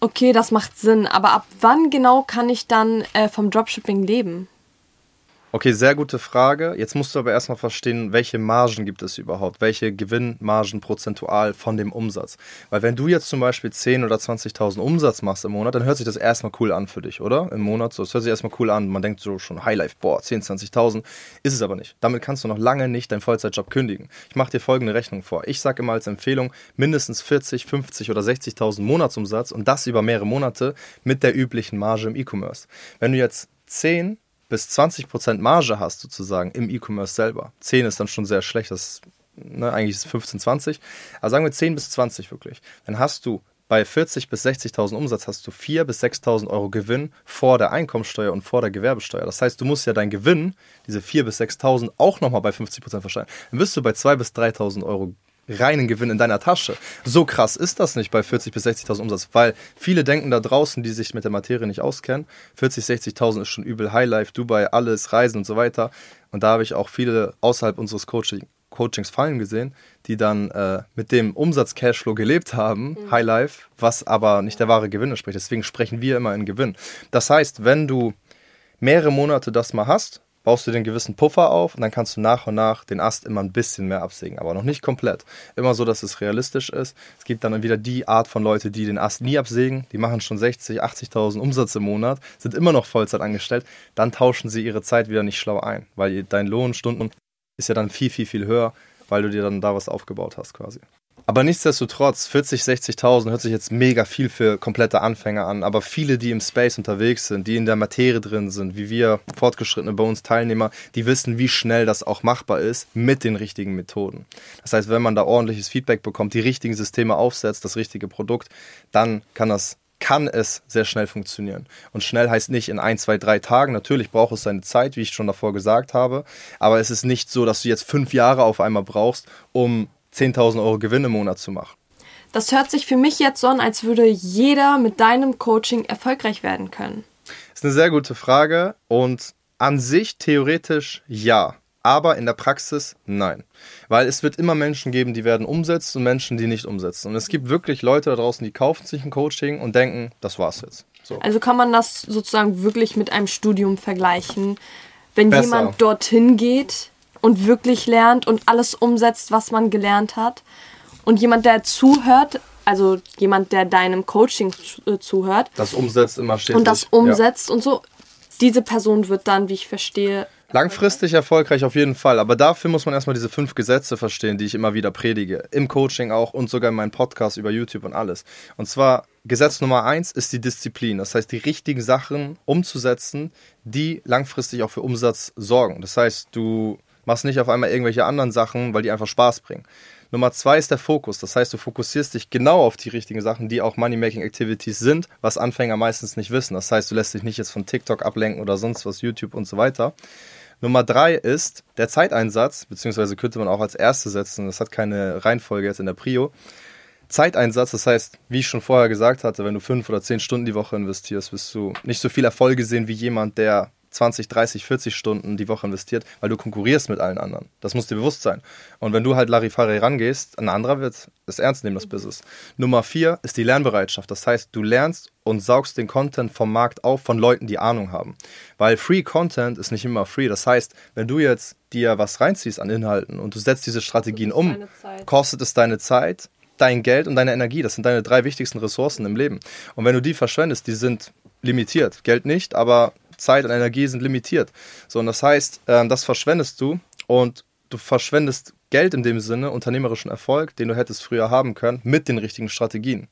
Okay, das macht Sinn, aber ab wann genau kann ich dann äh, vom Dropshipping leben? Okay, sehr gute Frage. Jetzt musst du aber erstmal verstehen, welche Margen gibt es überhaupt? Welche Gewinnmargen prozentual von dem Umsatz? Weil wenn du jetzt zum Beispiel 10.000 oder 20.000 Umsatz machst im Monat, dann hört sich das erstmal cool an für dich, oder? Im Monat. So, das hört sich erstmal cool an. Man denkt so schon Highlife, boah, 10.000, 20.000. Ist es aber nicht. Damit kannst du noch lange nicht deinen Vollzeitjob kündigen. Ich mache dir folgende Rechnung vor. Ich sage immer als Empfehlung mindestens 40, 50 oder 60.000 Monatsumsatz und das über mehrere Monate mit der üblichen Marge im E-Commerce. Wenn du jetzt 10 bis 20% Marge hast, sozusagen, im E-Commerce selber. 10 ist dann schon sehr schlecht, das ne, eigentlich ist es 15, 20. Aber sagen wir 10 bis 20 wirklich. Dann hast du bei 40 bis 60.000 Umsatz hast du 4 bis 6.000 Euro Gewinn vor der Einkommensteuer und vor der Gewerbesteuer. Das heißt, du musst ja deinen Gewinn, diese 4 bis 6.000, auch nochmal bei 50% versteuern. Dann bist du bei 2 bis 3.000 Euro reinen Gewinn in deiner Tasche. So krass ist das nicht bei 40.000 bis 60.000 Umsatz, weil viele denken da draußen, die sich mit der Materie nicht auskennen, 40.000, 60.000 ist schon übel Highlife, Dubai, alles, Reisen und so weiter. Und da habe ich auch viele außerhalb unseres Coaching, Coachings fallen gesehen, die dann äh, mit dem Umsatz-Cashflow gelebt haben, mhm. Highlife, was aber nicht der wahre Gewinn entspricht. Deswegen sprechen wir immer in Gewinn. Das heißt, wenn du mehrere Monate das mal hast, baust du den gewissen Puffer auf und dann kannst du nach und nach den Ast immer ein bisschen mehr absägen, aber noch nicht komplett. Immer so, dass es realistisch ist. Es gibt dann wieder die Art von Leute, die den Ast nie absägen, die machen schon 60, 80.000 Umsatz im Monat, sind immer noch Vollzeit angestellt, dann tauschen sie ihre Zeit wieder nicht schlau ein, weil dein Lohn, Stunden ist ja dann viel, viel, viel höher, weil du dir dann da was aufgebaut hast quasi. Aber nichtsdestotrotz, 40, 60.000 hört sich jetzt mega viel für komplette Anfänger an. Aber viele, die im Space unterwegs sind, die in der Materie drin sind, wie wir Fortgeschrittene bei uns Teilnehmer, die wissen, wie schnell das auch machbar ist mit den richtigen Methoden. Das heißt, wenn man da ordentliches Feedback bekommt, die richtigen Systeme aufsetzt, das richtige Produkt, dann kann das kann es sehr schnell funktionieren. Und schnell heißt nicht in ein, zwei, drei Tagen. Natürlich braucht es seine Zeit, wie ich schon davor gesagt habe. Aber es ist nicht so, dass du jetzt fünf Jahre auf einmal brauchst, um 10.000 Euro Gewinn im Monat zu machen. Das hört sich für mich jetzt so an, als würde jeder mit deinem Coaching erfolgreich werden können. Das ist eine sehr gute Frage und an sich theoretisch ja, aber in der Praxis nein. Weil es wird immer Menschen geben, die werden umsetzen und Menschen, die nicht umsetzen. Und es gibt wirklich Leute da draußen, die kaufen sich ein Coaching und denken, das war's jetzt. So. Also kann man das sozusagen wirklich mit einem Studium vergleichen. Wenn Besser. jemand dorthin geht, und wirklich lernt und alles umsetzt, was man gelernt hat. Und jemand, der zuhört, also jemand, der deinem Coaching äh, zuhört. Das umsetzt immer stetig. Und das umsetzt ja. und so. Diese Person wird dann, wie ich verstehe, Langfristig erfolgreich auf jeden Fall, aber dafür muss man erstmal diese fünf Gesetze verstehen, die ich immer wieder predige. Im Coaching auch und sogar in meinem Podcast über YouTube und alles. Und zwar, Gesetz Nummer eins ist die Disziplin. Das heißt, die richtigen Sachen umzusetzen, die langfristig auch für Umsatz sorgen. Das heißt, du machst nicht auf einmal irgendwelche anderen Sachen, weil die einfach Spaß bringen. Nummer zwei ist der Fokus. Das heißt, du fokussierst dich genau auf die richtigen Sachen, die auch Money-Making-Activities sind, was Anfänger meistens nicht wissen. Das heißt, du lässt dich nicht jetzt von TikTok ablenken oder sonst was, YouTube und so weiter. Nummer drei ist der Zeiteinsatz, beziehungsweise könnte man auch als erste setzen. Das hat keine Reihenfolge jetzt in der Prio. Zeiteinsatz, das heißt, wie ich schon vorher gesagt hatte, wenn du fünf oder zehn Stunden die Woche investierst, wirst du nicht so viel Erfolge sehen wie jemand, der 20, 30, 40 Stunden die Woche investiert, weil du konkurrierst mit allen anderen. Das muss dir bewusst sein. Und wenn du halt Larifari rangehst, ein anderer wird es ernst nehmen, das Business. Nummer vier ist die Lernbereitschaft. Das heißt, du lernst und saugst den Content vom Markt auf von Leuten, die Ahnung haben. Weil Free Content ist nicht immer free. Das heißt, wenn du jetzt dir was reinziehst an Inhalten und du setzt diese Strategien um, kostet es deine Zeit, dein Geld und deine Energie. Das sind deine drei wichtigsten Ressourcen im Leben. Und wenn du die verschwendest, die sind limitiert. Geld nicht, aber Zeit und Energie sind limitiert. So, und das heißt, äh, das verschwendest du und du verschwendest Geld in dem Sinne, unternehmerischen Erfolg, den du hättest früher haben können, mit den richtigen Strategien.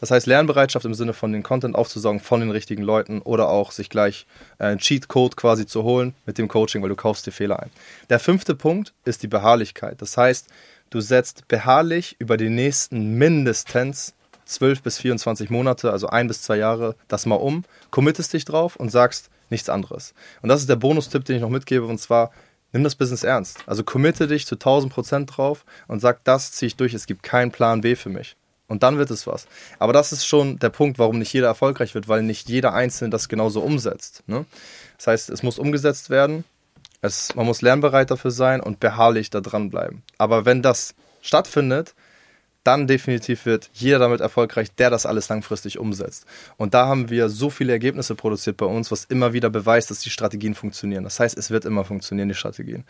Das heißt, Lernbereitschaft im Sinne von den Content aufzusaugen von den richtigen Leuten oder auch sich gleich äh, einen Cheat-Code quasi zu holen mit dem Coaching, weil du kaufst dir Fehler ein. Der fünfte Punkt ist die Beharrlichkeit. Das heißt, du setzt beharrlich über die nächsten mindestens 12 bis 24 Monate, also ein bis zwei Jahre, das mal um, committest dich drauf und sagst, nichts anderes. Und das ist der Bonustipp, den ich noch mitgebe, und zwar, nimm das Business ernst. Also committe dich zu 1000 Prozent drauf und sag, das ziehe ich durch, es gibt keinen Plan B für mich. Und dann wird es was. Aber das ist schon der Punkt, warum nicht jeder erfolgreich wird, weil nicht jeder Einzelne das genauso umsetzt. Ne? Das heißt, es muss umgesetzt werden, es, man muss lernbereit dafür sein und beharrlich da dranbleiben. Aber wenn das stattfindet, dann definitiv wird jeder damit erfolgreich, der das alles langfristig umsetzt. Und da haben wir so viele Ergebnisse produziert bei uns, was immer wieder beweist, dass die Strategien funktionieren. Das heißt, es wird immer funktionieren, die Strategien.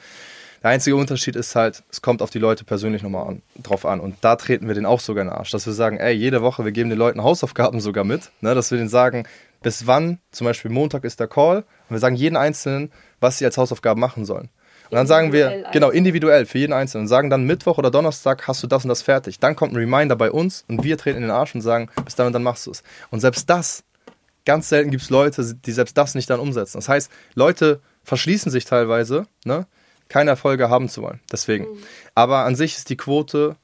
Der einzige Unterschied ist halt, es kommt auf die Leute persönlich nochmal an, drauf an. Und da treten wir den auch sogar in den Arsch, dass wir sagen, ey, jede Woche, wir geben den Leuten Hausaufgaben sogar mit, ne, dass wir denen sagen, bis wann, zum Beispiel Montag ist der Call, und wir sagen jeden Einzelnen, was sie als Hausaufgaben machen sollen. Und dann sagen wir, genau, individuell für jeden Einzelnen. Und sagen dann Mittwoch oder Donnerstag hast du das und das fertig. Dann kommt ein Reminder bei uns und wir treten in den Arsch und sagen, bis dann und dann machst du es. Und selbst das, ganz selten gibt es Leute, die selbst das nicht dann umsetzen. Das heißt, Leute verschließen sich teilweise, ne, keine Erfolge haben zu wollen. Deswegen. Mhm. Aber an sich ist die Quote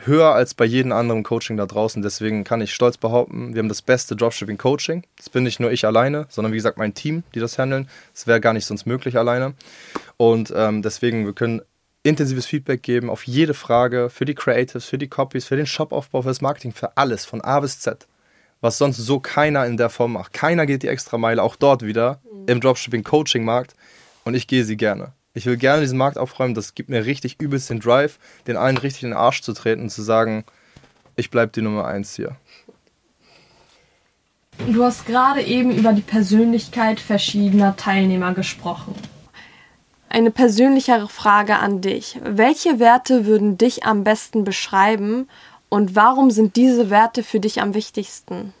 höher als bei jedem anderen Coaching da draußen. Deswegen kann ich stolz behaupten, wir haben das beste Dropshipping-Coaching. Das bin nicht nur ich alleine, sondern wie gesagt mein Team, die das handeln. Das wäre gar nicht sonst möglich alleine. Und ähm, deswegen, wir können intensives Feedback geben auf jede Frage, für die Creatives, für die Copies, für den Shopaufbau, für das Marketing, für alles, von A bis Z. Was sonst so keiner in der Form macht. Keiner geht die extra Meile, auch dort wieder mhm. im Dropshipping-Coaching-Markt. Und ich gehe sie gerne. Ich will gerne diesen Markt aufräumen. Das gibt mir richtig übelst den Drive, den allen richtig in den Arsch zu treten und zu sagen, ich bleibe die Nummer eins hier. Du hast gerade eben über die Persönlichkeit verschiedener Teilnehmer gesprochen. Eine persönlichere Frage an dich. Welche Werte würden dich am besten beschreiben und warum sind diese Werte für dich am wichtigsten?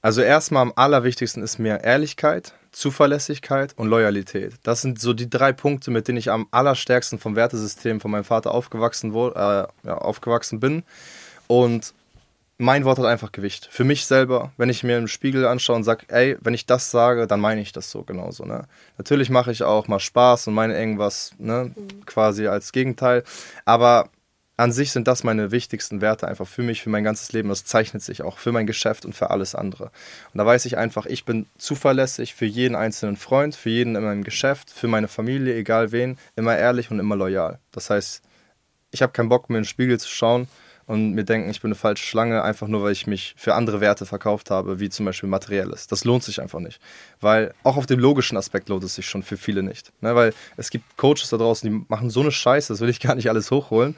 Also erstmal am allerwichtigsten ist mir Ehrlichkeit, Zuverlässigkeit und Loyalität. Das sind so die drei Punkte, mit denen ich am allerstärksten vom Wertesystem von meinem Vater aufgewachsen, wurde, äh, ja, aufgewachsen bin. Und mein Wort hat einfach Gewicht. Für mich selber, wenn ich mir im Spiegel anschaue und sage, ey, wenn ich das sage, dann meine ich das so genauso. Ne? Natürlich mache ich auch mal Spaß und meine irgendwas ne, mhm. quasi als Gegenteil. Aber an sich sind das meine wichtigsten Werte einfach für mich, für mein ganzes Leben. Das zeichnet sich auch für mein Geschäft und für alles andere. Und da weiß ich einfach, ich bin zuverlässig für jeden einzelnen Freund, für jeden in meinem Geschäft, für meine Familie, egal wen, immer ehrlich und immer loyal. Das heißt, ich habe keinen Bock, mir in den Spiegel zu schauen und mir denken, ich bin eine falsche Schlange, einfach nur, weil ich mich für andere Werte verkauft habe, wie zum Beispiel materielles. Das lohnt sich einfach nicht. Weil auch auf dem logischen Aspekt lohnt es sich schon für viele nicht. Ne? Weil es gibt Coaches da draußen, die machen so eine Scheiße, das will ich gar nicht alles hochholen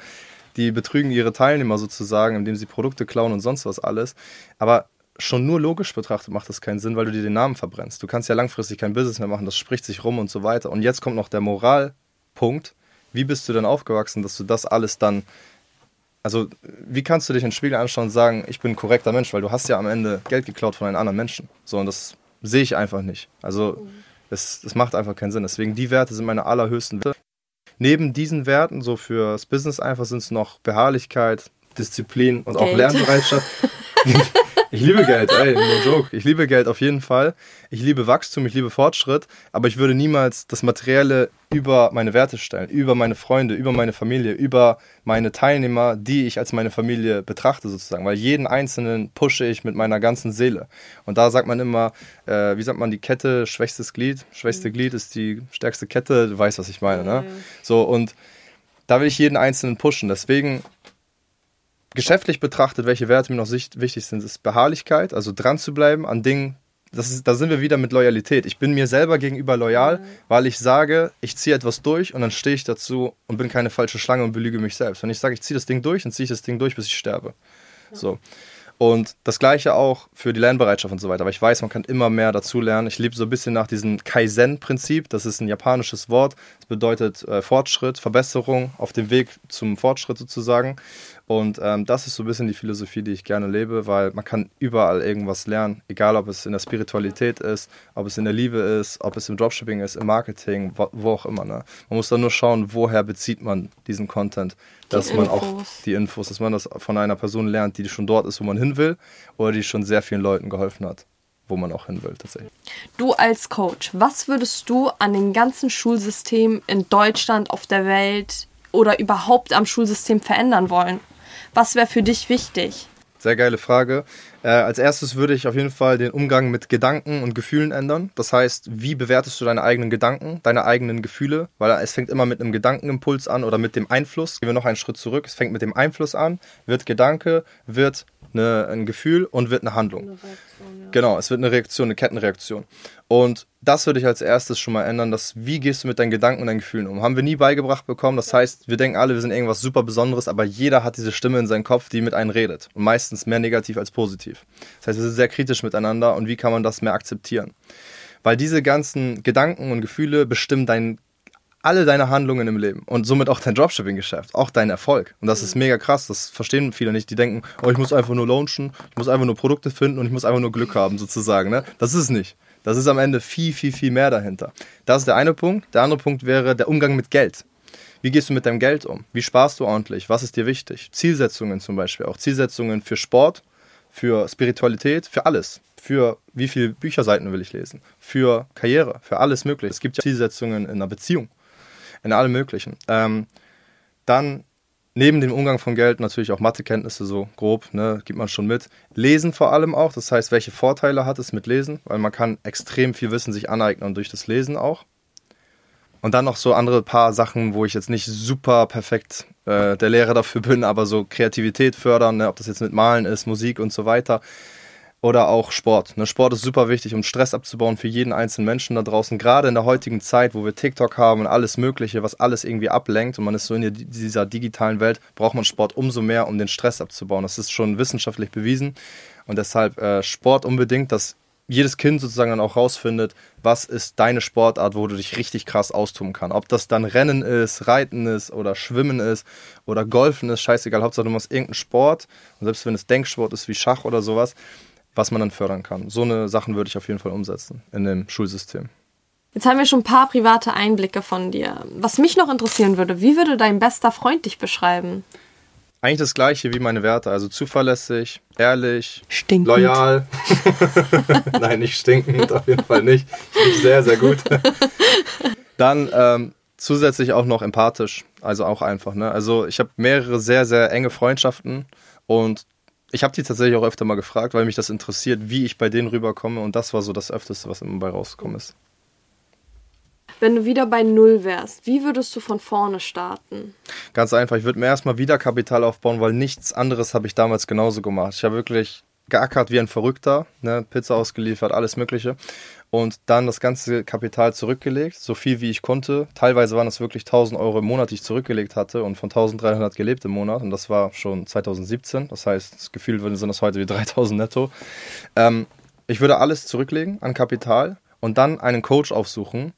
die betrügen ihre Teilnehmer sozusagen, indem sie Produkte klauen und sonst was alles. Aber schon nur logisch betrachtet macht das keinen Sinn, weil du dir den Namen verbrennst. Du kannst ja langfristig kein Business mehr machen, das spricht sich rum und so weiter. Und jetzt kommt noch der Moralpunkt. Wie bist du denn aufgewachsen, dass du das alles dann. Also, wie kannst du dich in den Spiegel anschauen und sagen, ich bin ein korrekter Mensch, weil du hast ja am Ende Geld geklaut von einem anderen Menschen. So, und das sehe ich einfach nicht. Also, Es, es macht einfach keinen Sinn. Deswegen die Werte sind meine allerhöchsten Werte. Neben diesen Werten, so fürs Business einfach, sind es noch Beharrlichkeit, Disziplin und Geld. auch Lernbereitschaft. Ich liebe Geld, ey, no joke. Ich liebe Geld auf jeden Fall. Ich liebe Wachstum, ich liebe Fortschritt, aber ich würde niemals das Materielle über meine Werte stellen, über meine Freunde, über meine Familie, über meine Teilnehmer, die ich als meine Familie betrachte sozusagen, weil jeden einzelnen pushe ich mit meiner ganzen Seele. Und da sagt man immer, äh, wie sagt man, die Kette, schwächstes Glied, schwächste mhm. Glied ist die stärkste Kette, du weißt, was ich meine, ne? So, und da will ich jeden einzelnen pushen. Deswegen geschäftlich betrachtet, welche Werte mir noch wichtig sind, ist Beharrlichkeit, also dran zu bleiben an Dingen. Das ist, da sind wir wieder mit Loyalität. Ich bin mir selber gegenüber loyal, mhm. weil ich sage, ich ziehe etwas durch und dann stehe ich dazu und bin keine falsche Schlange und belüge mich selbst. Wenn ich sage, ich ziehe das Ding durch, dann ziehe ich das Ding durch, bis ich sterbe. Ja. So. Und das gleiche auch für die Lernbereitschaft und so weiter. Aber ich weiß, man kann immer mehr dazu lernen. Ich lebe so ein bisschen nach diesem Kaizen-Prinzip. Das ist ein japanisches Wort. Das bedeutet äh, Fortschritt, Verbesserung auf dem Weg zum Fortschritt sozusagen. Und ähm, das ist so ein bisschen die Philosophie, die ich gerne lebe, weil man kann überall irgendwas lernen, egal ob es in der Spiritualität ist, ob es in der Liebe ist, ob es im Dropshipping ist, im Marketing, wo, wo auch immer. Ne? Man muss dann nur schauen, woher bezieht man diesen Content, dass die man Infos. auch die Infos, dass man das von einer Person lernt, die schon dort ist, wo man hin will, oder die schon sehr vielen Leuten geholfen hat wo man auch hin will tatsächlich. Du als Coach, was würdest du an den ganzen Schulsystemen in Deutschland, auf der Welt oder überhaupt am Schulsystem verändern wollen? Was wäre für dich wichtig? Sehr geile Frage. Äh, als erstes würde ich auf jeden Fall den Umgang mit Gedanken und Gefühlen ändern. Das heißt, wie bewertest du deine eigenen Gedanken, deine eigenen Gefühle? Weil es fängt immer mit einem Gedankenimpuls an oder mit dem Einfluss. Gehen wir noch einen Schritt zurück. Es fängt mit dem Einfluss an, wird Gedanke, wird eine, ein Gefühl und wird eine Handlung. Eine Reaktion, ja. Genau, es wird eine Reaktion, eine Kettenreaktion. Und das würde ich als erstes schon mal ändern, dass wie gehst du mit deinen Gedanken und deinen Gefühlen um? Haben wir nie beigebracht bekommen. Das heißt, wir denken alle, wir sind irgendwas super Besonderes, aber jeder hat diese Stimme in seinem Kopf, die mit einem redet. Und meistens mehr negativ als positiv. Das heißt, wir sind sehr kritisch miteinander und wie kann man das mehr akzeptieren? Weil diese ganzen Gedanken und Gefühle bestimmen dein alle deine Handlungen im Leben und somit auch dein Dropshipping-Geschäft, auch dein Erfolg. Und das ist mega krass, das verstehen viele nicht. Die denken, oh, ich muss einfach nur launchen, ich muss einfach nur Produkte finden und ich muss einfach nur Glück haben, sozusagen. Ne? Das ist es nicht. Das ist am Ende viel, viel, viel mehr dahinter. Das ist der eine Punkt. Der andere Punkt wäre der Umgang mit Geld. Wie gehst du mit deinem Geld um? Wie sparst du ordentlich? Was ist dir wichtig? Zielsetzungen zum Beispiel, auch Zielsetzungen für Sport, für Spiritualität, für alles. Für wie viele Bücherseiten will ich lesen? Für Karriere, für alles Mögliche. Es gibt ja Zielsetzungen in einer Beziehung in allem Möglichen. Ähm, dann neben dem Umgang von Geld natürlich auch Mathekenntnisse so grob, ne, gibt man schon mit. Lesen vor allem auch, das heißt, welche Vorteile hat es mit Lesen, weil man kann extrem viel Wissen sich aneignen durch das Lesen auch. Und dann noch so andere paar Sachen, wo ich jetzt nicht super perfekt äh, der Lehrer dafür bin, aber so Kreativität fördern, ne, ob das jetzt mit Malen ist, Musik und so weiter. Oder auch Sport. Ne, Sport ist super wichtig, um Stress abzubauen für jeden einzelnen Menschen da draußen. Gerade in der heutigen Zeit, wo wir TikTok haben und alles Mögliche, was alles irgendwie ablenkt und man ist so in dieser digitalen Welt, braucht man Sport umso mehr, um den Stress abzubauen. Das ist schon wissenschaftlich bewiesen. Und deshalb äh, Sport unbedingt, dass jedes Kind sozusagen dann auch rausfindet, was ist deine Sportart, wo du dich richtig krass austoben kannst. Ob das dann Rennen ist, Reiten ist oder Schwimmen ist oder Golfen ist, scheißegal. Hauptsache du machst irgendeinen Sport. Und selbst wenn es Denksport ist wie Schach oder sowas, was man dann fördern kann. So eine Sachen würde ich auf jeden Fall umsetzen in dem Schulsystem. Jetzt haben wir schon ein paar private Einblicke von dir. Was mich noch interessieren würde, wie würde dein bester Freund dich beschreiben? Eigentlich das gleiche wie meine Werte, also zuverlässig, ehrlich, stinkend. loyal. Nein, nicht stinkend, auf jeden Fall nicht. Ich sehr, sehr gut. Dann ähm, zusätzlich auch noch empathisch, also auch einfach. Ne? Also ich habe mehrere sehr, sehr enge Freundschaften und ich habe die tatsächlich auch öfter mal gefragt, weil mich das interessiert, wie ich bei denen rüberkomme. Und das war so das Öfteste, was immer bei rausgekommen ist. Wenn du wieder bei Null wärst, wie würdest du von vorne starten? Ganz einfach, ich würde mir erstmal wieder Kapital aufbauen, weil nichts anderes habe ich damals genauso gemacht. Ich habe wirklich geackert wie ein Verrückter, ne? Pizza ausgeliefert, alles Mögliche und dann das ganze Kapital zurückgelegt, so viel wie ich konnte. Teilweise waren es wirklich 1000 Euro im Monat, die ich zurückgelegt hatte und von 1300 gelebt im Monat und das war schon 2017. Das heißt, das Gefühl sind das heute wie 3000 netto. Ähm, ich würde alles zurücklegen an Kapital und dann einen Coach aufsuchen,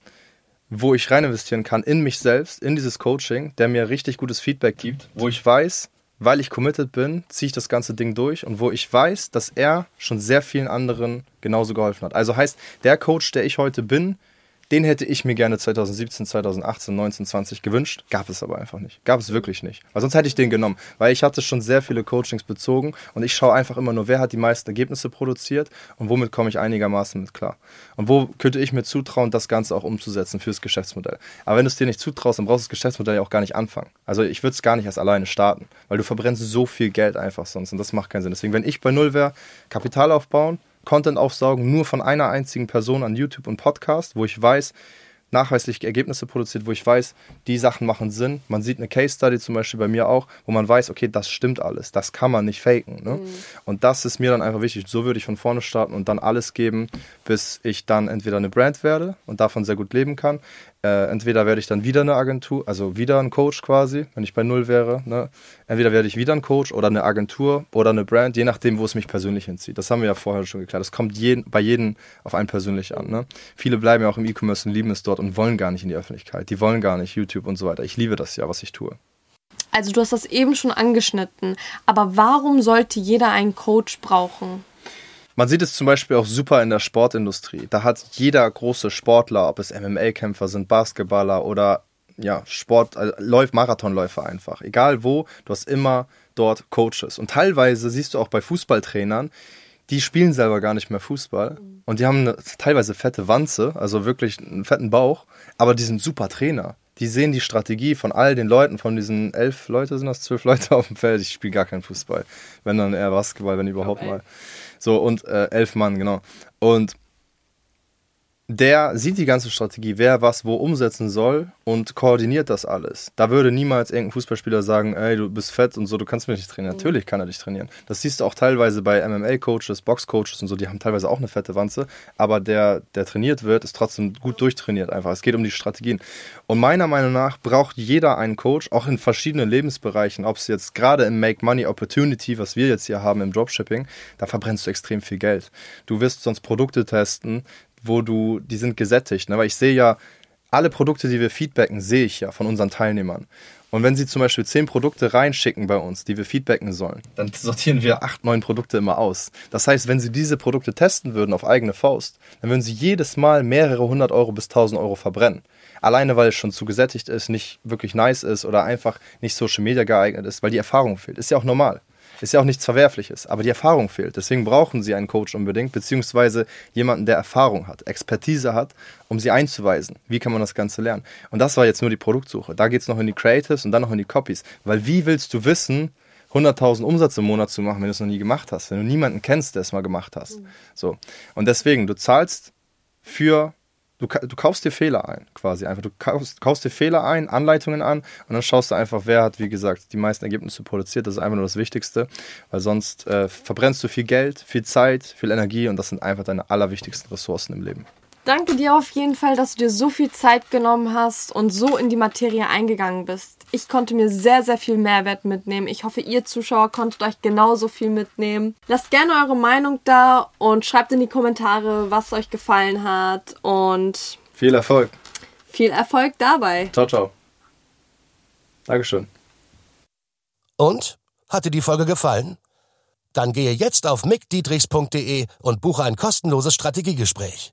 wo ich rein investieren kann in mich selbst, in dieses Coaching, der mir richtig gutes Feedback gibt, wo ich weiß, weil ich committed bin, ziehe ich das ganze Ding durch und wo ich weiß, dass er schon sehr vielen anderen genauso geholfen hat. Also heißt, der Coach, der ich heute bin, Den hätte ich mir gerne 2017, 2018, 19, 20 gewünscht. Gab es aber einfach nicht. Gab es wirklich nicht. Weil sonst hätte ich den genommen. Weil ich hatte schon sehr viele Coachings bezogen und ich schaue einfach immer nur, wer hat die meisten Ergebnisse produziert und womit komme ich einigermaßen mit klar. Und wo könnte ich mir zutrauen, das Ganze auch umzusetzen fürs Geschäftsmodell. Aber wenn du es dir nicht zutraust, dann brauchst du das Geschäftsmodell ja auch gar nicht anfangen. Also ich würde es gar nicht erst alleine starten, weil du verbrennst so viel Geld einfach sonst und das macht keinen Sinn. Deswegen, wenn ich bei Null wäre, Kapital aufbauen, Content aufsaugen, nur von einer einzigen Person an YouTube und Podcast, wo ich weiß, nachweislich Ergebnisse produziert, wo ich weiß, die Sachen machen Sinn. Man sieht eine Case Study zum Beispiel bei mir auch, wo man weiß, okay, das stimmt alles, das kann man nicht faken. Ne? Mhm. Und das ist mir dann einfach wichtig. So würde ich von vorne starten und dann alles geben, bis ich dann entweder eine Brand werde und davon sehr gut leben kann, äh, entweder werde ich dann wieder eine Agentur, also wieder ein Coach quasi, wenn ich bei Null wäre. Ne? Entweder werde ich wieder ein Coach oder eine Agentur oder eine Brand, je nachdem, wo es mich persönlich hinzieht. Das haben wir ja vorher schon geklärt. Das kommt jeden, bei jedem auf einen persönlich an. Ne? Viele bleiben ja auch im E-Commerce und lieben es dort und wollen gar nicht in die Öffentlichkeit. Die wollen gar nicht YouTube und so weiter. Ich liebe das ja, was ich tue. Also du hast das eben schon angeschnitten. Aber warum sollte jeder einen Coach brauchen? Man sieht es zum Beispiel auch super in der Sportindustrie. Da hat jeder große Sportler, ob es MMA-Kämpfer sind, Basketballer oder ja, Sport, Läuf, Marathonläufer einfach. Egal wo, du hast immer dort Coaches. Und teilweise siehst du auch bei Fußballtrainern, die spielen selber gar nicht mehr Fußball und die haben eine teilweise fette Wanze, also wirklich einen fetten Bauch, aber die sind super Trainer. Die sehen die Strategie von all den Leuten, von diesen elf Leute sind das, zwölf Leute auf dem Feld. Ich spiele gar keinen Fußball, wenn dann eher Basketball, wenn überhaupt okay. mal. So, und äh, elf Mann, genau. Und der sieht die ganze Strategie, wer was wo umsetzen soll und koordiniert das alles. Da würde niemals irgendein Fußballspieler sagen, ey, du bist fett und so, du kannst mich nicht trainieren. Mhm. Natürlich kann er dich trainieren. Das siehst du auch teilweise bei MMA-Coaches, Box-Coaches und so, die haben teilweise auch eine fette Wanze, aber der, der trainiert wird, ist trotzdem gut durchtrainiert einfach. Es geht um die Strategien. Und meiner Meinung nach braucht jeder einen Coach, auch in verschiedenen Lebensbereichen, ob es jetzt gerade im Make Money Opportunity, was wir jetzt hier haben im Dropshipping, da verbrennst du extrem viel Geld. Du wirst sonst Produkte testen, wo du, die sind gesättigt. Ne? Weil ich sehe ja, alle Produkte, die wir feedbacken, sehe ich ja von unseren Teilnehmern. Und wenn sie zum Beispiel zehn Produkte reinschicken bei uns, die wir feedbacken sollen, dann sortieren wir acht, neun Produkte immer aus. Das heißt, wenn sie diese Produkte testen würden auf eigene Faust, dann würden sie jedes Mal mehrere hundert Euro bis tausend Euro verbrennen. Alleine, weil es schon zu gesättigt ist, nicht wirklich nice ist oder einfach nicht Social Media geeignet ist, weil die Erfahrung fehlt. Ist ja auch normal. Ist ja auch nichts Verwerfliches, aber die Erfahrung fehlt. Deswegen brauchen sie einen Coach unbedingt, beziehungsweise jemanden, der Erfahrung hat, Expertise hat, um sie einzuweisen. Wie kann man das Ganze lernen? Und das war jetzt nur die Produktsuche. Da geht es noch in die Creatives und dann noch in die Copies. Weil wie willst du wissen, 100.000 Umsatz im Monat zu machen, wenn du es noch nie gemacht hast, wenn du niemanden kennst, der es mal gemacht hast. Mhm. So. Und deswegen, du zahlst für du, du kaufst dir Fehler ein, quasi einfach. Du kaufst, kaufst dir Fehler ein, Anleitungen an und dann schaust du einfach, wer hat, wie gesagt, die meisten Ergebnisse produziert. Das ist einfach nur das Wichtigste, weil sonst äh, verbrennst du viel Geld, viel Zeit, viel Energie und das sind einfach deine allerwichtigsten Ressourcen im Leben. Danke dir auf jeden Fall, dass du dir so viel Zeit genommen hast und so in die Materie eingegangen bist. Ich konnte mir sehr, sehr viel Mehrwert mitnehmen. Ich hoffe, ihr Zuschauer konntet euch genauso viel mitnehmen. Lasst gerne eure Meinung da und schreibt in die Kommentare, was euch gefallen hat und viel Erfolg. Viel Erfolg dabei. Ciao, ciao. Dankeschön. Und? Hat dir die Folge gefallen? Dann gehe jetzt auf mickdietrichs.de und buche ein kostenloses Strategiegespräch